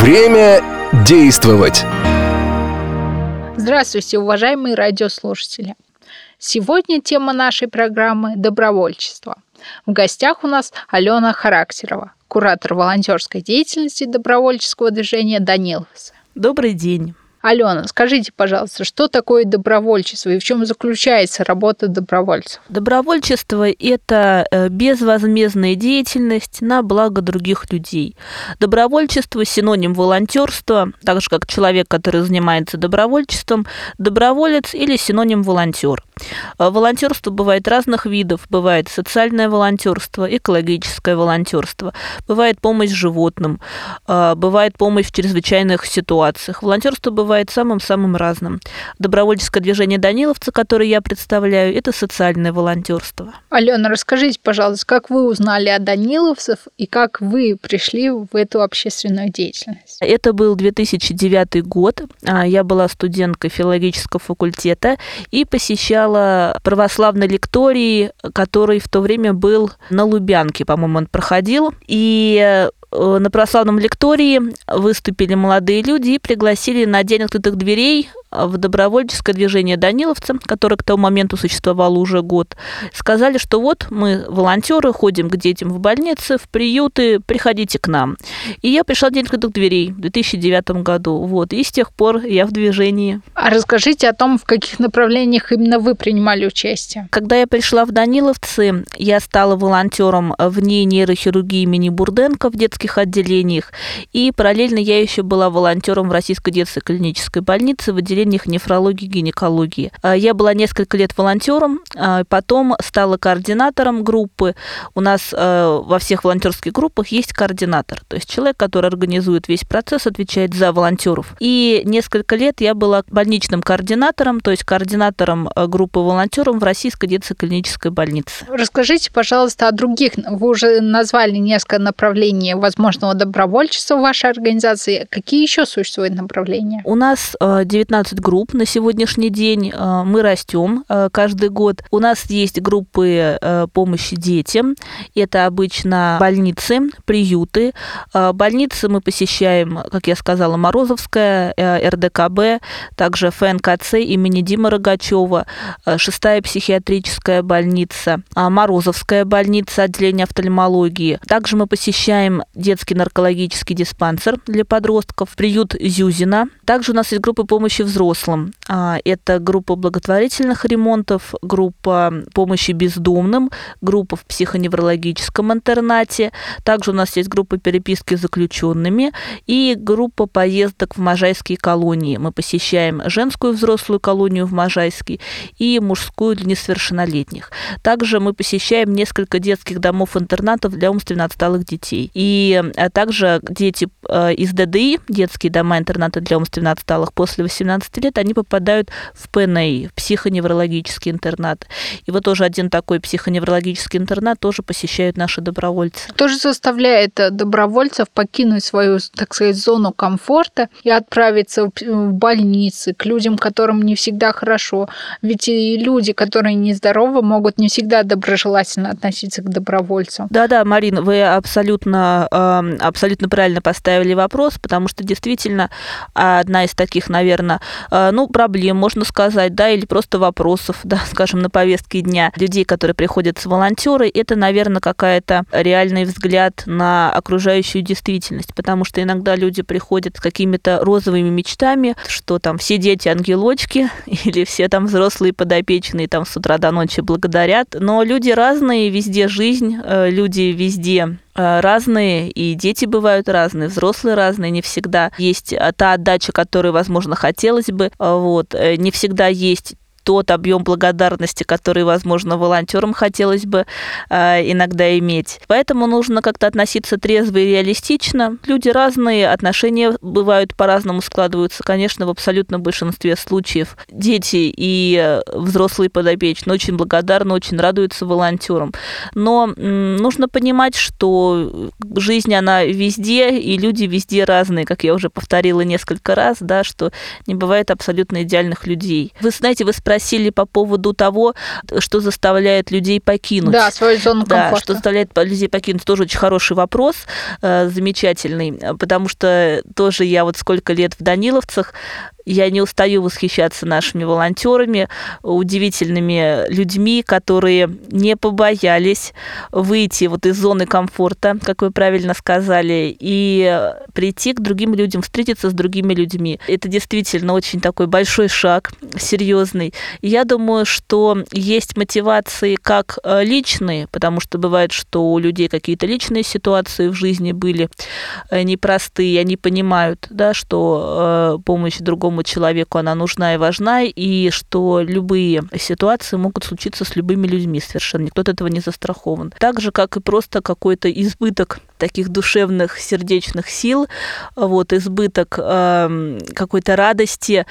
Время действовать. Здравствуйте, уважаемые радиослушатели. Сегодня тема нашей программы – добровольчество. В гостях у нас Алена Характерова, куратор волонтерской деятельности добровольческого движения «Даниловцы». Добрый день. Алена, скажите, пожалуйста, что такое добровольчество и в чем заключается работа добровольцев? Добровольчество – это э, безвозмездная деятельность на благо других людей. Добровольчество – синоним волонтерства, так же как человек, который занимается добровольчеством, доброволец или синоним волонтер. Э, волонтерство бывает разных видов. Бывает социальное волонтерство, экологическое волонтерство, бывает помощь животным, э, бывает помощь в чрезвычайных ситуациях. Волонтерство бывает бывает самым-самым разным. Добровольческое движение Даниловца, которое я представляю, это социальное волонтерство. Алена, расскажите, пожалуйста, как вы узнали о Даниловцев и как вы пришли в эту общественную деятельность? Это был 2009 год. А, я была студенткой филологического факультета и посещала православный лекторий, который в то время был на Лубянке, по-моему, он проходил. И Э, на православном лектории выступили молодые люди и пригласили на День открытых дверей в добровольческое движение Даниловца, которое к тому моменту существовало уже год, сказали, что вот мы волонтеры, ходим к детям в больницы, в приюты, приходите к нам. И я пришла в день открытых дверей в 2009 году. Вот, и с тех пор я в движении. А расскажите о том, в каких направлениях именно вы принимали участие. Когда я пришла в Даниловцы, я стала волонтером в ней нейрохирургии имени Бурденко в детских отделениях. И параллельно я еще была волонтером в Российской детской клинической больнице в отделении отделениях нефрологии и гинекологии. А, я была несколько лет волонтером, а, потом стала координатором группы. У нас а, во всех волонтерских группах есть координатор, то есть человек, который организует весь процесс, отвечает за волонтеров. И несколько лет я была больничным координатором, то есть координатором группы волонтеров в Российской детской клинической больнице. Расскажите, пожалуйста, о других. Вы уже назвали несколько направлений возможного добровольчества в вашей организации. Какие еще существуют направления? У нас 19 15 групп на сегодняшний день. Э, мы растем э, каждый год. У нас есть группы э, помощи детям. Это обычно больницы, приюты. Больницы мы посещаем, как я сказала, Морозовская, РДКБ, также ФНКЦ имени Димы Рогачева, шестая психиатрическая больница, Морозовская больница, отделение офтальмологии. Также мы посещаем детский наркологический диспансер для подростков, приют Зюзина. Также у нас есть группы помощи взрослым взрослым. А, это группа благотворительных ремонтов, группа помощи бездомным, группа в психоневрологическом интернате. Также у нас есть группа переписки с заключенными и группа поездок в Можайские колонии. Мы посещаем женскую взрослую колонию в Можайске и мужскую для несовершеннолетних. Также мы посещаем несколько детских домов-интернатов для умственно отсталых детей. И а также дети э, из ДДИ, детские дома-интернаты для умственно отсталых после 18 18 лет они попадают в ПНИ, в психоневрологический интернат. И вот тоже один такой психоневрологический интернат тоже посещают наши добровольцы. Что же заставляет э, добровольцев покинуть свою, так сказать, зону комфорта и отправиться в больницы к людям, которым не всегда хорошо? Ведь и люди, которые нездоровы, могут не всегда доброжелательно относиться к добровольцам. Да-да, Марина, вы абсолютно, абсолютно правильно поставили вопрос, потому что действительно одна из таких, наверное, ну, проблем, можно сказать, да, или просто вопросов, да, скажем, на повестке дня людей, которые приходят с волонтеры, это, наверное, какая-то реальный взгляд на окружающую действительность, потому что иногда люди приходят с какими-то розовыми мечтами, что там все дети ангелочки, или все там взрослые подопечные там с утра до ночи благодарят, но люди разные, везде жизнь, э, люди везде Э, разные, и дети бывают разные, взрослые разные, не всегда есть э, та отдача, которую, возможно, хотелось бы, э, вот, не всегда есть тот объем благодарности, который, возможно, волонтерам хотелось бы э, иногда иметь. Поэтому нужно как-то относиться трезво и реалистично. Люди разные, отношения бывают по-разному складываются. Конечно, в абсолютном большинстве случаев дети и взрослые подопечные очень благодарны, очень радуются волонтерам. Но нужно понимать, что жизнь, она везде, и люди везде разные, как я уже повторила несколько раз, да, что не бывает абсолютно идеальных людей. Вы знаете, вы спрашиваете, спросили по поводу того, что заставляет людей покинуть. Да, свою зону Да, комфорта. что заставляет людей покинуть, тоже очень хороший вопрос, э, замечательный, потому что тоже я вот сколько лет в Даниловцах, я не устаю восхищаться нашими волонтерами, удивительными людьми, которые не побоялись выйти вот из зоны комфорта, как вы правильно сказали, и прийти к другим людям, встретиться с другими людьми. Это действительно очень такой большой шаг, серьезный. Я думаю, что есть мотивации как э, личные, потому что бывает, что у людей какие-то личные ситуации в жизни были э, непростые, они понимают, да, что э, помощь другому человеку она нужна и важна, и что любые ситуации могут случиться с любыми людьми совершенно. Никто от этого не застрахован. Так же, как и просто какой-то избыток таких душевных, сердечных сил, вот, избыток э, какой-то радости,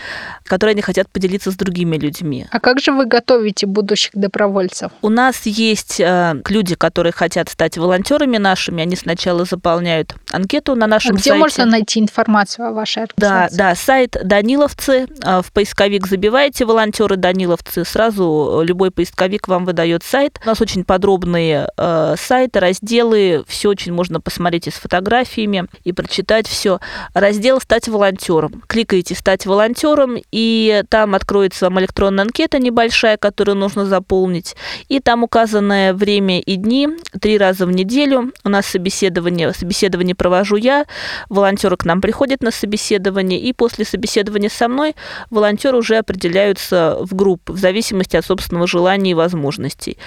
которой они хотят поделиться с другими людьми. А как же вы готовите будущих добровольцев? У нас есть э, люди, которые хотят стать волонтерами нашими, они сначала заполняют анкету на нашем а где сайте. можно найти информацию о вашей Да, организации? да, сайт Даниловцы. А, В поисковик забиваете волонтеры Даниловцы, сразу любой поисковик вам выдает сайт. У нас очень подробные э, сайты, разделы, все очень можно посмотреть и с фотографиями и прочитать все. Раздел «Стать волонтером». Кликаете «Стать волонтером», и там откроется вам электронная анкета небольшая, которую нужно заполнить. И там указанное время и дни, три раза в неделю. У нас собеседование, собеседование провожу я, волонтеры к нам приходят на собеседование, и после собеседования со мной волонтеры уже определяются в группы в зависимости от собственного желания и возможностей.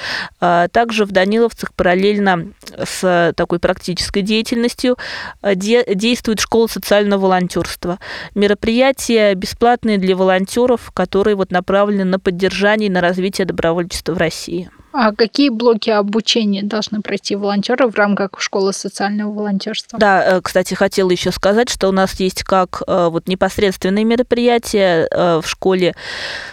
А Также в Даниловцах параллельно с такой практической деятельностью а, де- действует школа социального волонтерства. Мероприятия бесплатные для волонтеров, которые вот направлены на поддержание и на развитие добровольчества в России. А какие блоки обучения должны пройти волонтеры в рамках школы социального волонтерства? Да, э, кстати, хотела еще сказать, что у нас есть как э, вот непосредственные мероприятия э, в школе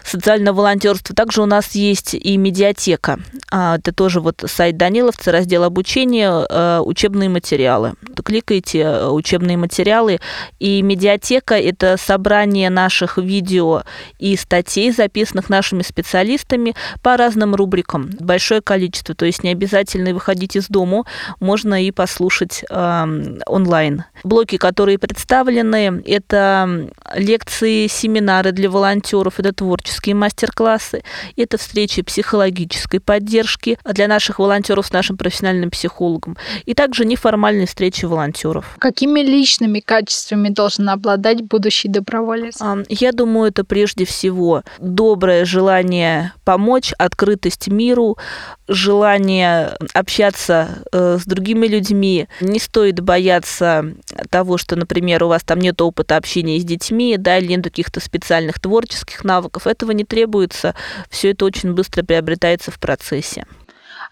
социального волонтерства, также у нас есть и медиатека. А, Это тоже вот сайт Даниловца, раздел обучения, учебные материалы. Кликаете э, учебные материалы, и медиатека – это собрание наших видео и статей, записанных нашими специалистами по разным рубрикам. Большое количество, то есть не обязательно выходить из дому, можно и послушать э, онлайн. Блоки, которые представлены, это лекции, семинары для волонтеров, это творческие мастер-классы, это встречи психологической поддержки для наших волонтеров с нашим профессиональным психологом, и также неформальные встречи волонтеров. Какими личными качествами должен обладать будущий доброволец? Я думаю, это прежде всего доброе желание помочь, открытость миру, желание общаться э, с другими людьми. Не стоит бояться того, что, например, у вас там нет опыта общения с детьми, да, или нет каких-то специальных творческих навыков. Этого не требуется. Все это очень быстро приобретается в процессе.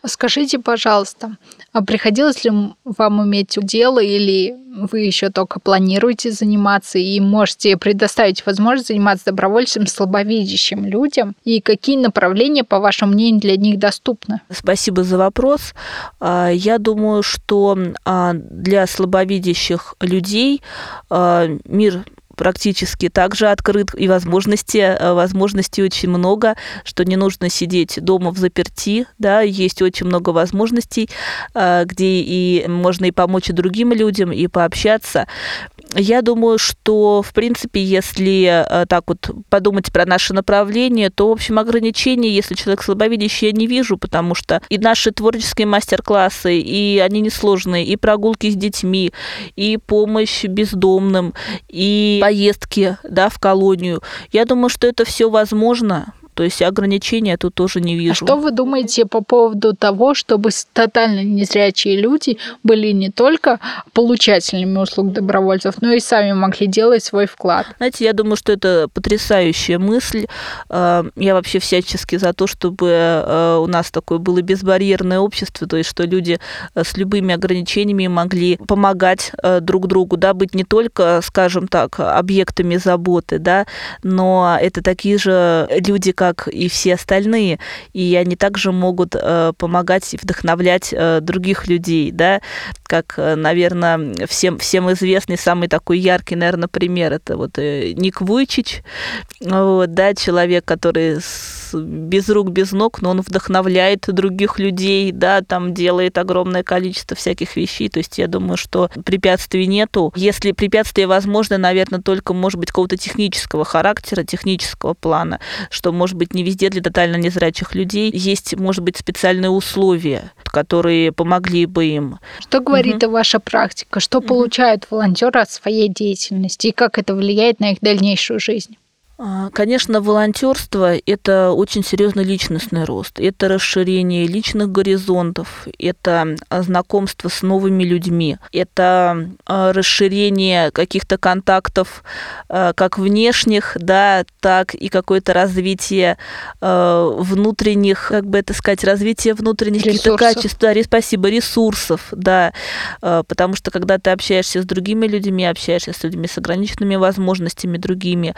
Скажите, пожалуйста, а приходилось ли вам иметь дело или вы еще только планируете заниматься и можете предоставить возможность заниматься добровольцем слабовидящим людям? И какие направления, по вашему мнению, для них доступны? Спасибо за вопрос. А, Я думаю, что а, для слабовидящих людей а, мир практически также открыт, и возможности, э, возможностей очень много, что не нужно сидеть дома в заперти, да, есть очень много возможностей, э, где и можно и помочь и другим людям, и пообщаться. Я думаю, что, в принципе, если э, так вот подумать про наше направление, то, в общем, ограничений, если человек слабовидящий, я не вижу, потому что и наши творческие мастер-классы, и они несложные, и прогулки с детьми, и помощь бездомным, и поездки да, в колонию. Я думаю, что это все возможно. То есть ограничения тут тоже не вижу. А что вы думаете по поводу того, чтобы тотально незрячие люди были не только получателями услуг добровольцев, но и сами могли делать свой вклад? Знаете, я думаю, что это потрясающая мысль. Э, Я вообще всячески за то, чтобы э, у нас такое было безбарьерное общество, то есть что люди с любыми ограничениями могли помогать друг другу, да, быть не только, скажем так, объектами заботы, да, но это такие же люди, как как и все остальные, и они также могут э, помогать и вдохновлять э, других людей, да, как, э, наверное, всем, всем известный самый такой яркий, наверное, пример, это вот Ник Вуйчич, вот, да, человек, который без рук, без ног, но он вдохновляет других людей, да, там делает огромное количество всяких вещей, то есть я думаю, что препятствий нету. Если препятствия возможны, наверное, только, может быть, какого-то технического характера, технического плана, что, может быть, не везде для тотально незрячих людей есть, может быть, специальные условия, которые помогли бы им. Что говорит угу. ваша практика? Что угу. получают волонтеры от своей деятельности и как это влияет на их дальнейшую жизнь? А, конечно, волонтерство – это очень серьезный личностный рост, это расширение личных горизонтов, это знакомство с новыми людьми, это а, расширение каких-то контактов а, как внешних, да, так и какое-то развитие внутренних, как бы это сказать, развитие внутренних каких-то качеств, да, спасибо, ресурсов, да, потому что когда ты общаешься с другими людьми, общаешься с людьми с ограниченными возможностями другими,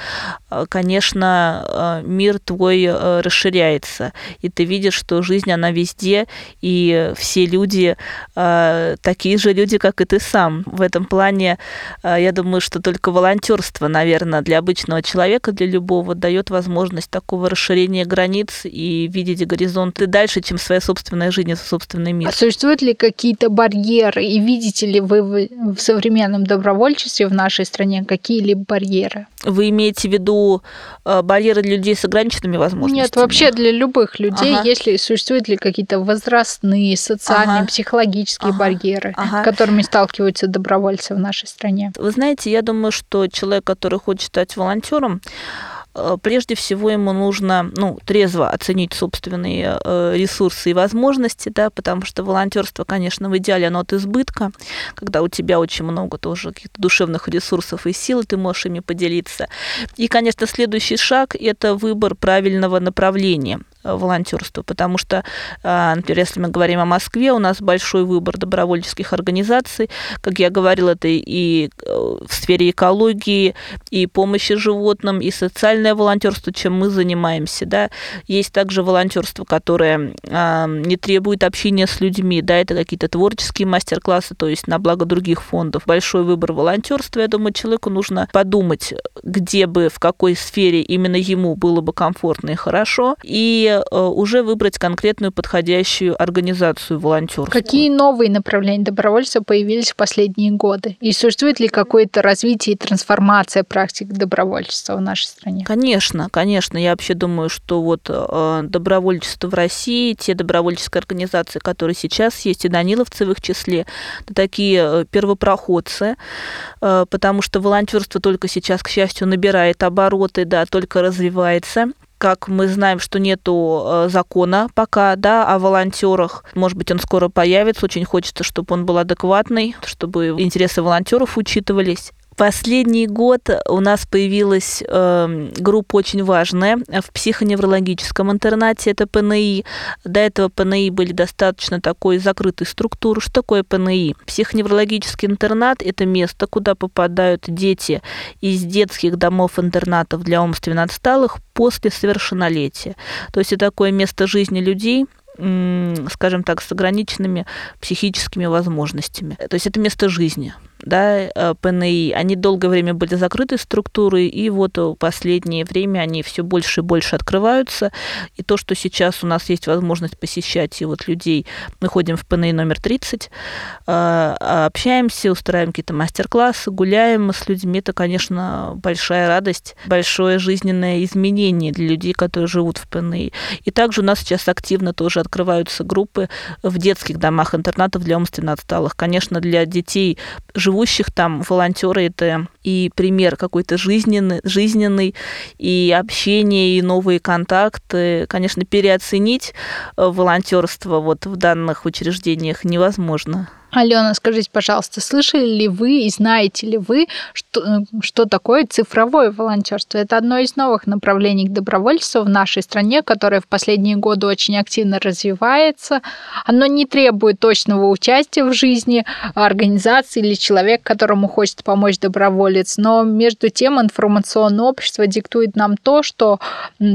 конечно, э, мир твой э, расширяется, и ты видишь, что жизнь, она везде, и все люди э, такие же люди, как и ты сам. В этом плане, я думаю, что только волонтерство, наверное, для обычного человека, для любого, дает возможность такого расширения границ и видеть горизонты дальше, чем своя собственная жизнь и собственный мир. А существуют ли какие-то барьеры, и видите ли вы в современном добровольчестве в нашей стране какие-либо барьеры? Вы имеете в виду Э, барьеры для людей с ограниченными возможностями? Нет, вообще для любых людей, ага. если существуют ли какие-то возрастные, социальные, ага. психологические ага. барьеры, ага. с которыми сталкиваются добровольцы в нашей стране. Вы знаете, я думаю, что человек, который хочет стать волонтером, прежде всего ему нужно ну, трезво оценить собственные э, ресурсы и возможности, да, потому что волонтерство, конечно, в идеале оно от избытка, когда у тебя очень много тоже каких-то душевных ресурсов и сил, и ты можешь ими поделиться. И, конечно, следующий шаг – это выбор правильного направления – Э, волонтерству, потому что, э, например, если мы говорим о Москве, у нас большой выбор добровольческих организаций, как я говорила, это и э, в сфере экологии, и помощи животным, и социальное волонтерство, чем мы занимаемся, да. Есть также волонтерство, которое не требует общения с людьми, да, это какие-то творческие мастер-классы, то есть на благо других фондов. Большой выбор волонтерства, я думаю, человеку нужно подумать, где бы, в какой сфере именно ему было бы комфортно и хорошо, и Э, уже выбрать конкретную подходящую организацию волонтеров. Какие новые направления добровольства появились в последние годы? И существует ли какое-то развитие и трансформация практик добровольчества в нашей стране? Конечно, конечно. Я вообще думаю, что вот э, добровольчество в России, те добровольческие организации, которые сейчас есть, и Даниловцы в их числе, это такие э, первопроходцы, потому что волонтерство только сейчас, к счастью, набирает обороты, да, только развивается как мы знаем, что нету э, закона пока, да, о волонтерах. Может быть, он скоро появится. Очень хочется, чтобы он был адекватный, чтобы интересы волонтеров учитывались. Последний год у нас появилась э, группа очень важная в психоневрологическом интернате, это ПНИ. До этого ПНИ были достаточно такой закрытой структуры. Что такое ПНИ? Психоневрологический интернат – это место, куда попадают дети из детских домов-интернатов для умственно отсталых после совершеннолетия. То есть это такое место жизни людей, скажем так, с ограниченными психическими возможностями. То есть это место жизни да, э, ПНИ, они долгое время были закрыты структуры, и вот в последнее время они все больше и больше открываются. И то, что сейчас у нас есть возможность посещать и вот людей, мы ходим в ПНИ номер 30, э, общаемся, устраиваем какие-то мастер-классы, гуляем с людьми, это, конечно, большая радость, большое жизненное изменение для людей, которые живут в ПНИ. И также у нас сейчас активно тоже открываются группы в детских домах-интернатов для умственно отсталых. Конечно, для детей, живущих живущих там волонтеры это и пример какой-то жизненный, жизненный, и общение, и новые контакты. Конечно, переоценить э, волонтерство вот в данных учреждениях невозможно. Алена, скажите, пожалуйста, слышали ли вы и знаете ли вы, что, э, что такое цифровое волонтерство? Это одно из новых направлений добровольчества в нашей стране, которое в последние годы очень активно развивается. Оно не требует точного участия в жизни организации или человека, которому хочет помочь доброволец, но между тем информационное общество диктует нам то, что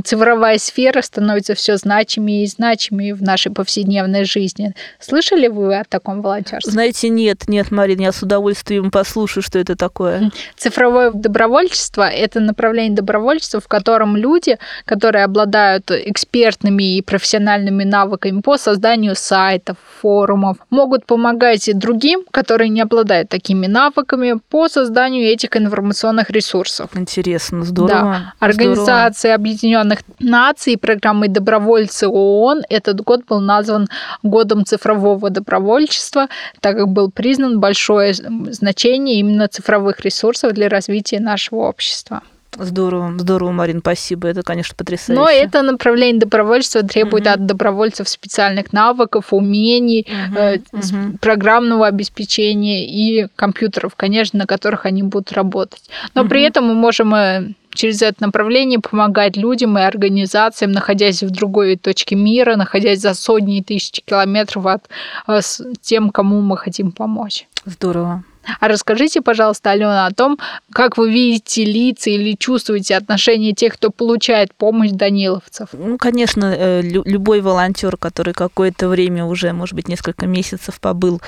цифровая сфера становится все значимее и значимее в нашей повседневной жизни. Слышали вы о таком волонтерстве? Знаете, нет, нет, Марина, я с удовольствием послушаю, что это такое. Цифровое добровольчество – это направление добровольчества, в котором люди, которые обладают экспертными и профессиональными навыками по созданию сайтов, форумов, могут помогать другим, которые не обладают такими навыками, по созданию этих информационных ресурсов. Интересно, здорово. Да. Организация Объединенных Наций программой добровольцы ООН этот год был назван годом цифрового добровольчества так как был признан большое значение именно цифровых ресурсов для развития нашего общества. Здорово, здорово, Марин, спасибо. Это, конечно, потрясающе. Но это направление добровольчества требует угу. от добровольцев специальных навыков, умений, угу, э, угу. программного обеспечения и компьютеров, конечно, на которых они будут работать. Но угу. при этом мы можем э, через это направление помогать людям и организациям, находясь в другой точке мира, находясь за сотни и тысячи километров от э, тем, кому мы хотим помочь. Здорово. А расскажите, пожалуйста, Алена, о том, как вы видите лица или чувствуете отношение тех, кто получает помощь даниловцев. Ну, конечно, э, любой волонтер, который какое-то время уже, может быть, несколько месяцев побыл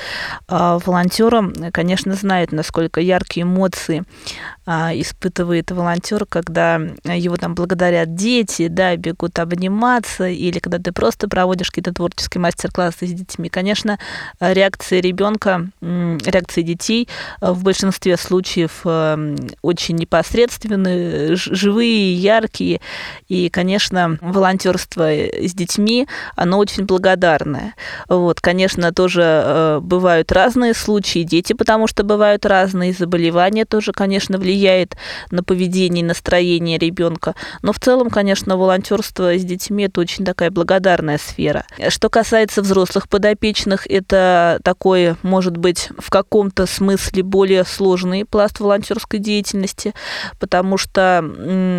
а, волонтером, конечно, знает, насколько яркие эмоции а, испытывает волонтер, когда его там благодарят дети, да, бегут обниматься, или когда ты просто проводишь какие-то творческие мастер-классы с детьми. Конечно, реакция ребенка, реакция детей Э, в большинстве случаев э, очень непосредственные, живые, яркие. И, конечно, волонтерство с детьми, оно очень благодарное. Вот, конечно, тоже э, бывают разные случаи, дети, потому что бывают разные, заболевания тоже, конечно, влияет на поведение настроение ребенка. Но в целом, конечно, волонтерство с детьми это очень такая благодарная сфера. Что касается взрослых подопечных, это такое, может быть, в каком-то смысле смысле более сложный пласт волонтерской деятельности, потому что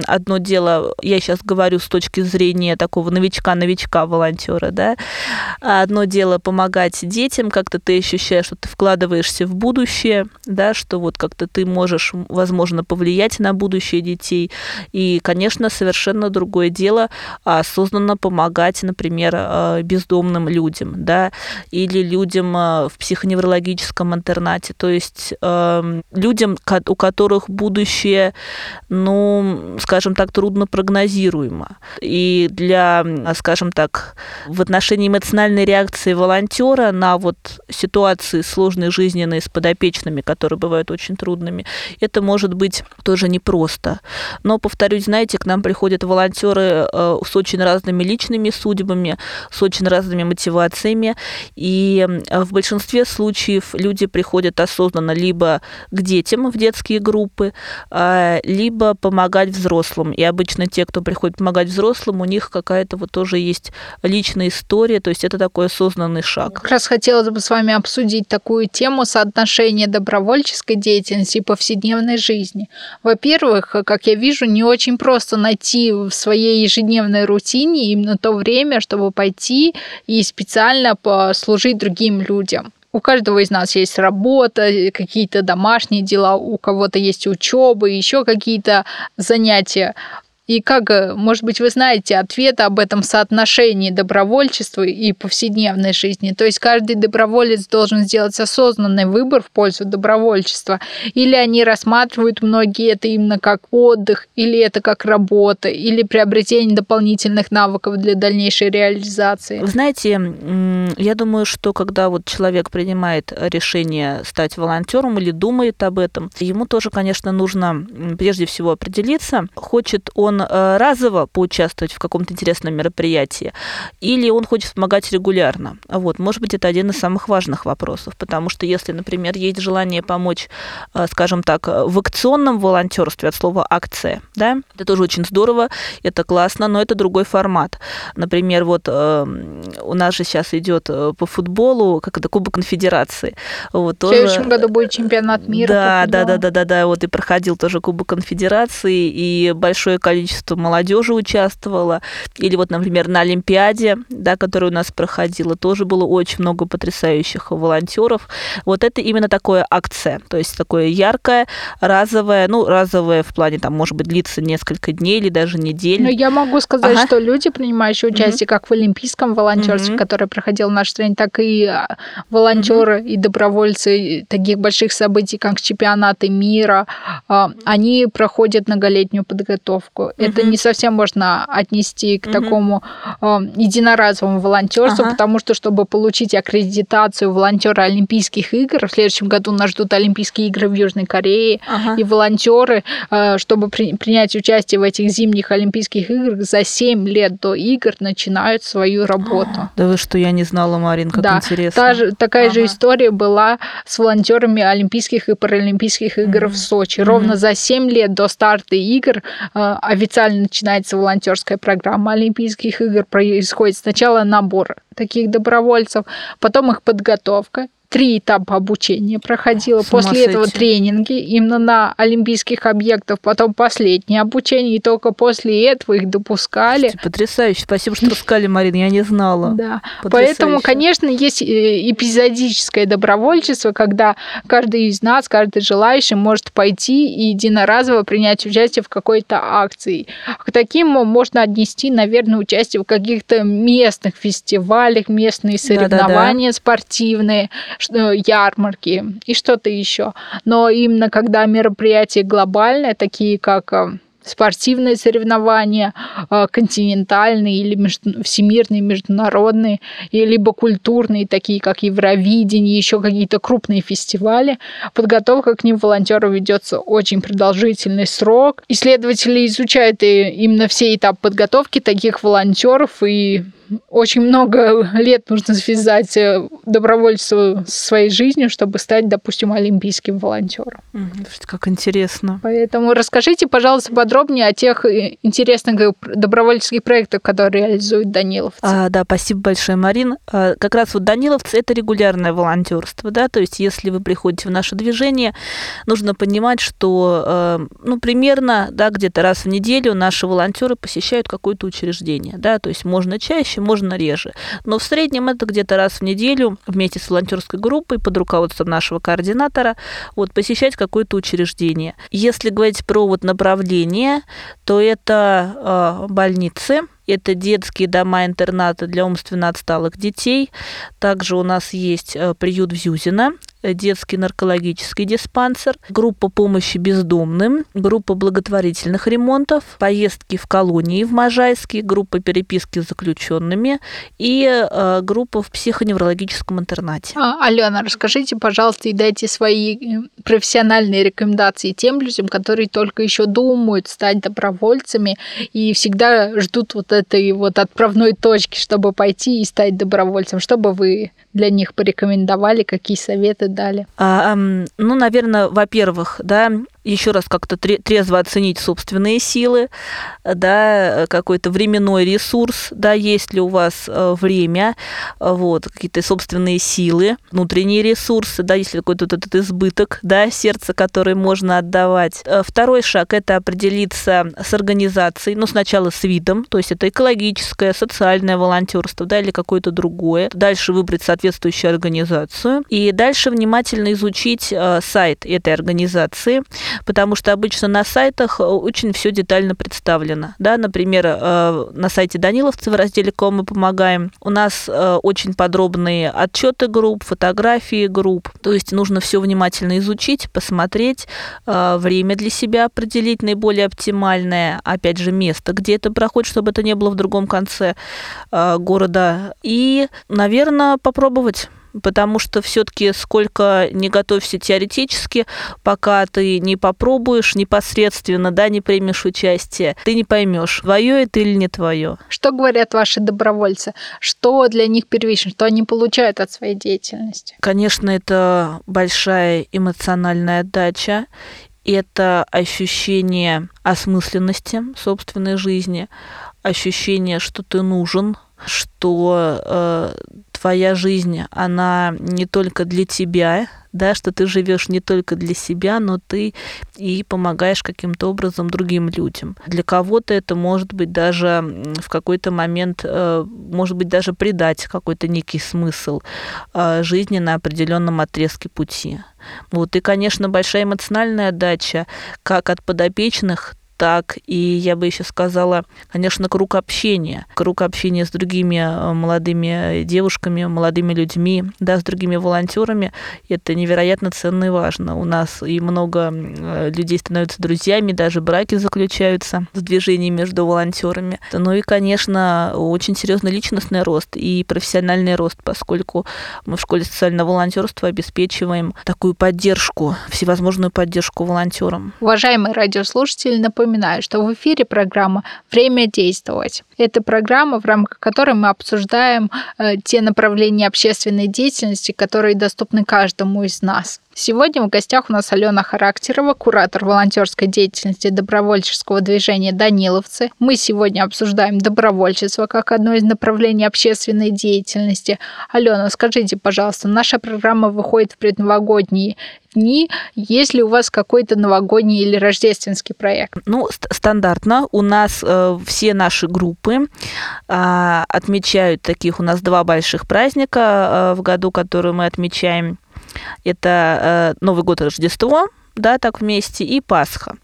одно дело, я сейчас говорю с точки зрения такого новичка-новичка волонтера, да, а одно дело помогать детям, как-то ты ощущаешь, что ты вкладываешься в будущее, да, что вот как-то ты можешь, возможно, повлиять на будущее детей. И, конечно, совершенно другое дело осознанно помогать, например, э, бездомным людям, да, или людям э, в психоневрологическом интернате. То есть есть э, людям, у которых будущее, ну, скажем так, трудно прогнозируемо. И для, скажем так, в отношении эмоциональной реакции волонтера на вот ситуации сложной жизненной с подопечными, которые бывают очень трудными, это может быть тоже непросто. Но, повторюсь, знаете, к нам приходят волонтеры э, с очень разными личными судьбами, с очень разными мотивациями, и в большинстве случаев люди приходят осознанно осознанно либо к детям в детские группы, а, либо помогать взрослым. И обычно те, кто приходит помогать взрослым, у них какая-то вот тоже есть личная история, то есть это такой осознанный шаг. Как раз хотелось бы с вами обсудить такую тему соотношения добровольческой деятельности и повседневной жизни. Во-первых, как я вижу, не очень просто найти в своей ежедневной рутине именно то время, чтобы пойти и специально послужить другим людям. У каждого из нас есть работа, какие-то домашние дела, у кого-то есть учеба, еще какие-то занятия. И как, э, может быть, вы знаете ответ об этом соотношении добровольчества и повседневной жизни? То есть каждый доброволец должен сделать осознанный выбор в пользу добровольчества? Или они рассматривают многие это именно как отдых, или это как работа, или приобретение дополнительных навыков для дальнейшей реализации? Вы знаете, я думаю, что когда вот человек принимает решение стать волонтером или думает об этом, ему тоже, конечно, нужно прежде всего определиться, хочет он э, разово поучаствовать в каком-то интересном мероприятии, или он хочет помогать регулярно. Вот, может быть, это один из самых важных вопросов, потому что если, например, есть желание помочь, э, скажем так, в акционном волонтерстве от слова акция, да, это тоже очень здорово, это классно, но это другой формат. Например, вот э, у нас же сейчас идет по футболу, как это Кубок Конфедерации. Вот, в следующем году будет чемпионат мира. Да, да, да, да, да, да, вот и проходил тоже Кубок Конфедерации, и большое количество молодежи участвовало. Или вот, например, на Олимпиаде, да, которая у нас проходила, тоже было очень много потрясающих волонтеров. Вот это именно такое акция, то есть такое яркое, разовое, ну, разовое в плане, там, может быть, длится несколько дней или даже недель. Но я могу сказать, ага. что люди, принимающие участие mm-hmm. как в олимпийском волонтерстве, mm-hmm. которое проходил наш стране, так и а, волонтеры mm-hmm. и добровольцы таких больших событий, как чемпионаты мира, а, они проходят многолетнюю подготовку. Mm-hmm. Это не совсем можно отнести к mm-hmm. такому а, единоразовому волонтерству, ага. потому что, чтобы получить аккредитацию волонтера Олимпийских игр, в следующем году нас ждут Олимпийские игры в Южной Корее, ага. и волонтеры, а, чтобы при, принять участие в этих зимних Олимпийских играх, за 7 лет до игр начинают свою работу. Да вы что, я не знала, Марин, как да, интересно. Та же, такая ага. же история была с волонтерами Олимпийских и Паралимпийских игр mm-hmm. в Сочи. Ровно mm-hmm. за 7 лет до старта игр э, официально начинается волонтерская программа Олимпийских игр. Происходит сначала набор таких добровольцев, потом их подготовка, три этапа обучения проходила. После этого тренинги именно на олимпийских объектах, потом последнее обучение, и только после этого их допускали. Слушайте, потрясающе. Спасибо, что рассказали, Марина, я не знала. Да. Поэтому, конечно, есть э, эпизодическое добровольчество, когда каждый из нас, каждый желающий может пойти и единоразово принять участие в какой-то акции. К таким можно отнести, наверное, участие в каких-то местных фестивалях, местные соревнования Да-да-да. спортивные, Э, ярмарки и что-то еще. Но именно когда мероприятия глобальные, такие как э, спортивные соревнования, э, континентальные или всемирные, международные, и либо культурные, такие как Евровидение, еще какие-то крупные фестивали. Подготовка к ним волонтеров ведется очень продолжительный срок. Исследователи изучают именно все этапы подготовки таких волонтеров и очень много лет нужно связать э, добровольцу с своей жизнью, чтобы стать, допустим, олимпийским волонтером. Как интересно. Поэтому расскажите, пожалуйста, подробнее о тех э, интересных добровольческих проектах, которые реализуют Даниловцы. А, да, спасибо большое, Марин. А, как раз вот Даниловцы это регулярное волонтерство, да, то есть если вы приходите в наше движение, нужно понимать, что, э, ну, примерно, да, где-то раз в неделю наши волонтеры посещают какое-то учреждение, да, то есть можно чаще, чаще, можно реже. Но в среднем это где-то раз в неделю вместе с волонтерской группой под руководством нашего координатора вот, посещать какое-то учреждение. Если говорить про вот направление, то это э, больницы, это детские дома-интернаты для умственно отсталых детей. Также у нас есть э, приют в Зюзино, детский наркологический диспансер, группа помощи бездомным, группа благотворительных ремонтов, поездки в колонии в Можайске, группа переписки с заключенными и э, группа в психоневрологическом интернате. А, Алена, расскажите, пожалуйста, и дайте свои профессиональные рекомендации тем людям, которые только еще думают стать добровольцами и всегда ждут вот этой вот отправной точки, чтобы пойти и стать добровольцем? Что бы вы для них порекомендовали, какие советы дали? А, ну, наверное, во-первых, да, еще раз как-то трезво оценить собственные силы, да, какой-то временной ресурс, да, есть ли у вас э, время, вот, какие-то собственные силы, внутренние ресурсы, да, есть ли какой-то вот этот избыток, да, сердца, который можно отдавать. Э, второй шаг – это определиться с организацией, ну, сначала с видом, то есть это экологическое, социальное волонтерство, да, или какое-то другое. Дальше выбрать соответствующую организацию и дальше внимательно изучить э, сайт этой организации, потому что обычно на сайтах э, очень все детально представлено. Да? Например, э, на сайте Даниловцы в разделе «Кому мы помогаем» у нас э, очень подробные отчеты групп, фотографии групп. То есть нужно все внимательно изучить, посмотреть, время для себя определить наиболее оптимальное, опять же, место, где это проходит, чтобы это не было в другом конце города. И, наверное, попробовать потому что все-таки сколько не готовься теоретически, пока ты не попробуешь непосредственно, да, не примешь участие, ты не поймешь, твое это или не твое. Что говорят ваши добровольцы? Что для них первично? Что они получают от своей деятельности? Конечно, это большая эмоциональная отдача, это ощущение осмысленности собственной жизни, ощущение, что ты нужен, что э, твоя жизнь, она не только для тебя, да, что ты живешь не только для себя, но ты и помогаешь каким-то образом другим людям. Для кого-то это может быть даже в какой-то момент, э, может быть даже придать какой-то некий смысл э, жизни на определенном отрезке пути. Вот. И, конечно, большая эмоциональная отдача как от подопечных, так и, я бы еще сказала, конечно, круг общения. Круг общения с другими э, молодыми девушками, молодыми людьми, да, с другими волонтерами. Это невероятно ценно и важно. У нас и много э, людей становятся друзьями, даже браки заключаются в движении между волонтерами. Ну и, конечно, очень серьезный личностный рост и профессиональный рост, поскольку мы в школе социального волонтерства обеспечиваем такую поддержку, всевозможную поддержку волонтерам. Уважаемые радиослушатели, напоминаю, напоминаю, что в эфире программа «Время действовать». Это программа, в рамках которой мы обсуждаем э, те направления общественной деятельности, которые доступны каждому из нас. Сегодня в гостях у нас Алена Характерова, куратор волонтерской деятельности добровольческого движения «Даниловцы». Мы сегодня обсуждаем добровольчество как одно из направлений общественной деятельности. Алена, скажите, пожалуйста, наша программа выходит в предновогодние дни. Есть ли у вас какой-то новогодний или рождественский проект? Ну, стандартно. У нас э, все наши группы э, отмечают таких. У нас два больших праздника э, в году, которые мы отмечаем. Это э, Новый год и Рождество – да, так вместе, и Пасха.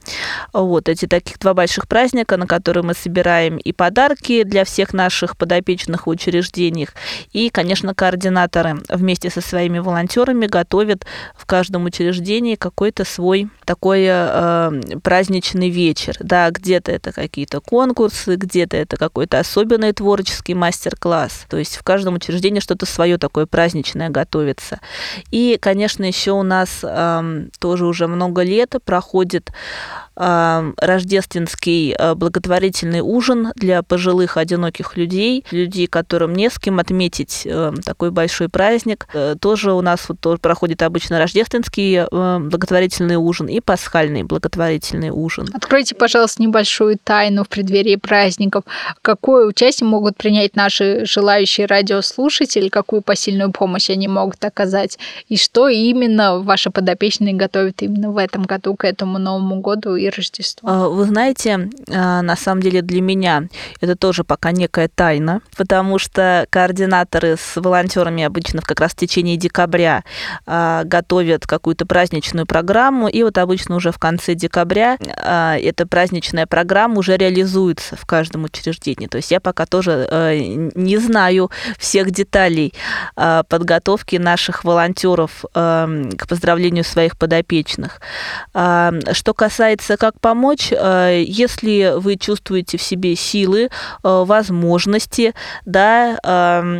Вот эти таких два больших праздника, на которые мы собираем и подарки для всех наших подопечных в учреждениях, и, конечно, координаторы вместе со своими волонтерами готовят в каждом учреждении какой-то свой такой э, праздничный вечер, да, где-то это какие-то конкурсы, где-то это какой-то особенный творческий мастер-класс, то есть в каждом учреждении что-то свое такое праздничное готовится. И, конечно, еще у нас э, тоже уже много много лет проходит рождественский а, благотворительный ужин для пожилых одиноких людей, людей, которым не с кем отметить э, такой большой праздник. Э, тоже у нас вот тоже проходит обычно рождественский э, благотворительный ужин и пасхальный благотворительный ужин. Откройте, пожалуйста, небольшую тайну в преддверии праздников. Какое участие могут принять наши желающие радиослушатели, какую посильную помощь они могут оказать, и что именно ваши подопечные готовят именно в этом году к этому Новому году и Рождеству? А, вы знаете, а, на самом деле для меня это тоже пока некая тайна, потому что координаторы с волонтерами обычно как раз в течение декабря а, готовят какую-то праздничную программу, и вот обычно уже в конце декабря эта праздничная программа уже реализуется в каждом учреждении. То есть я пока тоже не знаю всех деталей подготовки наших волонтеров к поздравлению своих подопечных. Что касается как помочь, э, если вы чувствуете в себе силы, э, возможности, да,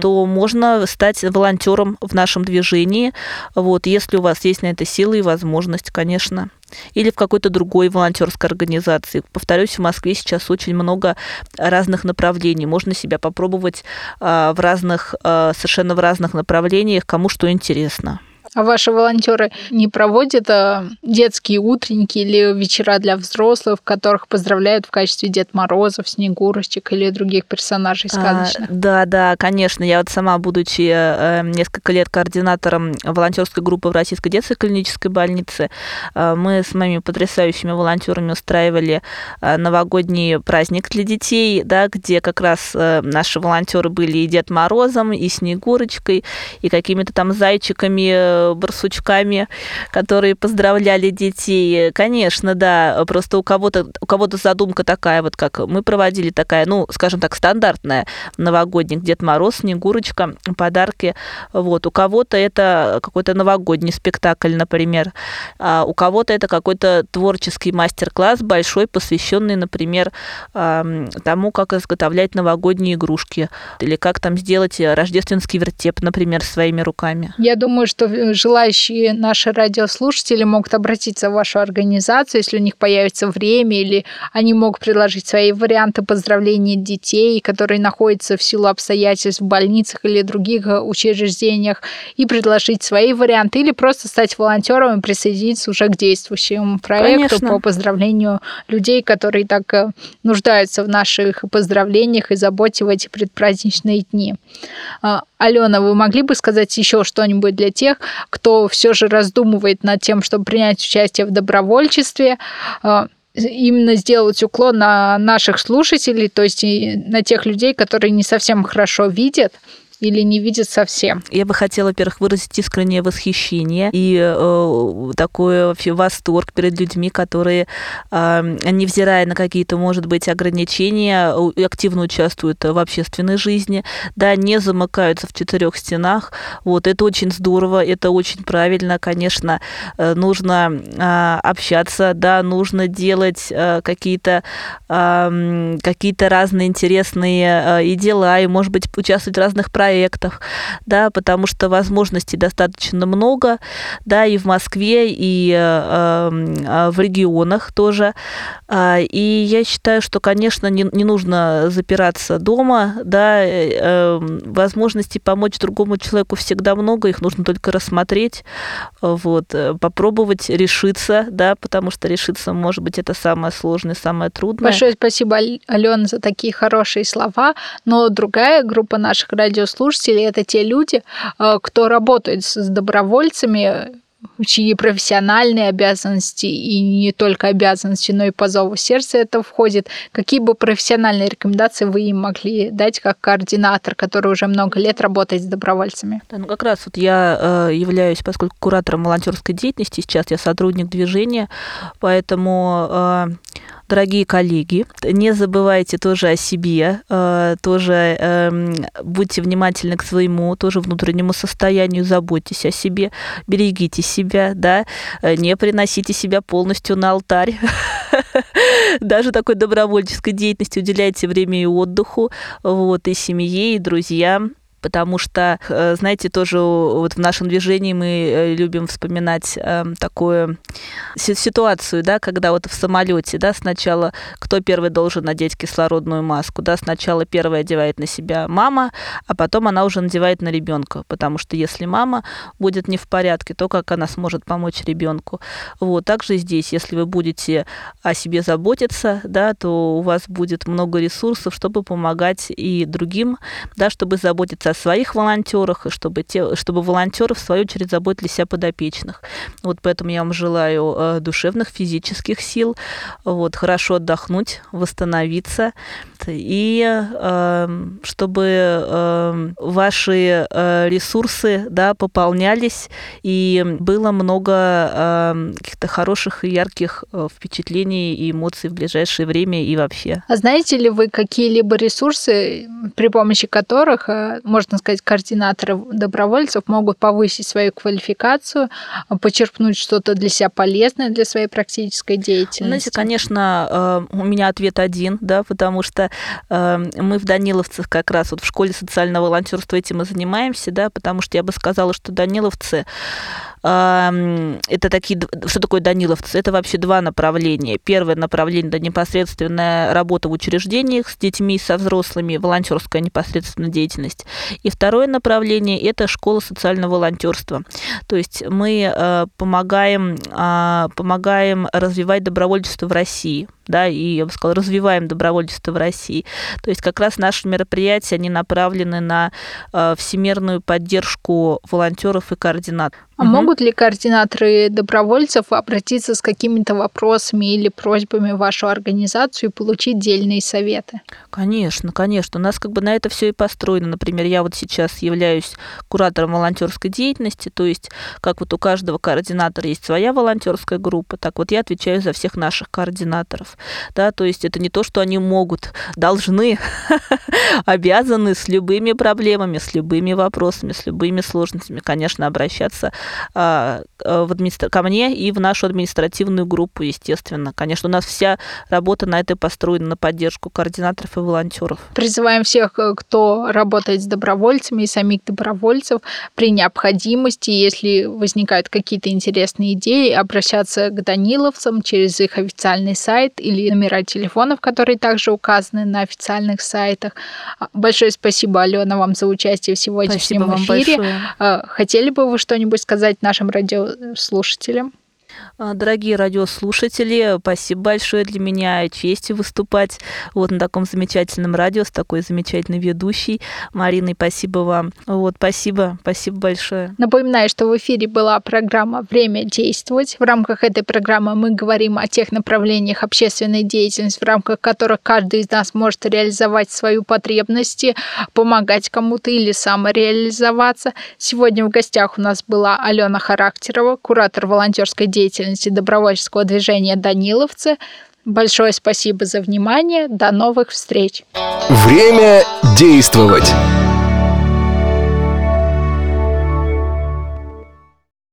то можно стать волонтером в нашем движении. Вот, если у вас есть на это силы и возможность, конечно или в какой-то другой волонтерской организации. Повторюсь, в Москве сейчас очень много разных направлений. Можно себя попробовать э, в разных, совершенно в разных направлениях, кому что интересно. А ваши волонтеры не проводят а, детские утренники или вечера для взрослых, в которых поздравляют в качестве Дед Морозов, Снегурочек или других персонажей а, сказочных? А, да, да, конечно. Я вот сама, будучи э, несколько лет координатором волонтерской группы в Российской детской клинической больнице, э, мы с моими потрясающими волонтерами устраивали э, новогодний праздник для детей, да, где как раз наши волонтеры были и Дед Морозом, и Снегурочкой, и какими-то там зайчиками э, барсучками, которые поздравляли детей. Конечно, да, просто у кого-то у кого-то задумка такая, вот как мы проводили такая, ну, скажем так, стандартная новогодний Дед Мороз, Снегурочка, подарки. Вот. У кого-то это какой-то новогодний спектакль, например. А у кого-то это какой-то творческий мастер-класс большой, посвященный, например, тому, как изготовлять новогодние игрушки или как там сделать рождественский вертеп, например, своими руками. Я думаю, что желающие наши радиослушатели могут обратиться в вашу организацию, если у них появится время, или они могут предложить свои варианты поздравления детей, которые находятся в силу обстоятельств в больницах или других учреждениях, и предложить свои варианты, или просто стать волонтером и присоединиться уже к действующему проекту Конечно. по поздравлению людей, которые так э, нуждаются в наших поздравлениях и заботе в эти предпраздничные дни. А, Алена, вы могли бы сказать еще что-нибудь для тех, кто все же раздумывает над тем, чтобы принять участие в добровольчестве? А, именно сделать уклон на наших слушателей, то есть на тех людей, которые не совсем хорошо видят, или не видит совсем. Я бы хотела, во-первых, выразить искреннее восхищение и э, такой восторг перед людьми, которые, э, невзирая на какие-то, может быть, ограничения, активно участвуют в общественной жизни, да, не замыкаются в четырех стенах. Вот, это очень здорово, это очень правильно, конечно, э, нужно э, общаться, да, нужно делать э, какие-то э, какие-то разные интересные э, и дела, и, может быть, участвовать в разных проектах, проектах, да, потому что возможностей достаточно много, да, и в Москве, и э, э, в регионах тоже. А, и я считаю, что, конечно, не, не нужно запираться дома, да, э, эм, возможностей помочь другому человеку всегда много, их нужно только рассмотреть, вот, попробовать решиться, да, потому что решиться, может быть, это самое сложное, самое трудное. Большое спасибо, Алена, за такие хорошие слова, но другая группа наших радиослушателей слушатели это те люди, э, кто работает с добровольцами, чьи профессиональные обязанности и не только обязанности, но и по зову сердца это входит. Какие бы профессиональные рекомендации вы им могли дать как координатор, который уже много лет работает с добровольцами? Да, ну как раз вот я э, являюсь, поскольку куратором волонтерской деятельности, сейчас я сотрудник движения, поэтому э, дорогие коллеги, не забывайте тоже о себе, э, тоже эм, будьте внимательны к своему тоже внутреннему состоянию, заботьтесь о себе, берегите себя, да, э, не приносите себя полностью на алтарь. Даже такой добровольческой деятельности уделяйте время и отдыху, вот, и семье, и друзьям потому что, э, знаете, тоже вот в нашем движении мы э, любим вспоминать эм, такую ситуацию, да, когда вот в самолете, да, сначала кто первый должен надеть кислородную маску, да, сначала первая одевает на себя мама, а потом она уже надевает на ребенка, потому что если мама будет не в порядке, то как она сможет помочь ребенку. Вот, также здесь, если вы будете о себе заботиться, да, то у вас будет много ресурсов, чтобы помогать и другим, да, чтобы заботиться о своих волонтерах, и чтобы, те, чтобы волонтеры, в свою очередь, заботились о подопечных. Вот поэтому я вам желаю э, душевных, физических сил, вот, хорошо отдохнуть, восстановиться, и эм, чтобы эм, ваши э, ресурсы да, пополнялись, и было много эм, каких-то хороших и ярких э, впечатлений и эмоций в ближайшее время и вообще. А знаете ли вы какие-либо ресурсы, при помощи которых, э, можно сказать, координаторы добровольцев могут повысить свою квалификацию, почерпнуть что-то для себя полезное для своей практической деятельности? Знаете, конечно, у меня ответ один, да, потому что Эм, мы в Даниловцах как раз вот в школе социального волонтерства этим и занимаемся, да, потому что я бы сказала, что Даниловцы это такие, что такое Даниловцы? Это вообще два направления. Первое направление – это непосредственная работа в учреждениях с детьми, со взрослыми, волонтерская непосредственная деятельность. И второе направление – это школа социального волонтерства. То есть мы э, помогаем, а, помогаем развивать добровольчество в России – да, и, я бы сказала, развиваем добровольчество в России. То есть как раз наши мероприятия, они направлены на э, всемирную поддержку волонтеров и координаторов. А угу. могут ли координаторы добровольцев обратиться с какими-то вопросами или просьбами в вашу организацию и получить дельные советы? Конечно, конечно. У нас как бы на это все и построено. Например, я вот сейчас являюсь куратором волонтерской деятельности, то есть как вот у каждого координатора есть своя волонтерская группа, так вот я отвечаю за всех наших координаторов. Да, то есть это не то, что они могут, должны, обязаны с любыми проблемами, с любыми вопросами, с любыми сложностями, конечно, обращаться а, в администра... ко мне и в нашу административную группу, естественно. Конечно, у нас вся работа на это построена, на поддержку координаторов и волонтеров. Призываем всех, э, кто работает с добровольцами и самих добровольцев при необходимости, если возникают какие-то интересные идеи, обращаться к Даниловцам через их официальный сайт или номера телефонов, которые также указаны на официальных сайтах. А, большое спасибо, Алена, вам за участие в сегодняшнем спасибо эфире. А, хотели бы вы что-нибудь сказать нашим радиослушателям? А, дорогие радиослушатели, спасибо большое для меня честь выступать вот на таком замечательном радио с такой замечательной ведущей Мариной. Спасибо вам. Вот, спасибо, спасибо большое. Напоминаю, что в эфире была программа «Время действовать». В рамках этой программы мы говорим о тех направлениях общественной деятельности, в рамках которых каждый из нас может реализовать свою потребности, помогать кому-то или самореализоваться. Сегодня в гостях у нас была Алена Характерова, куратор волонтерской деятельности деятельности добровольческого движения «Даниловцы». Большое спасибо за внимание. До новых встреч. Время действовать.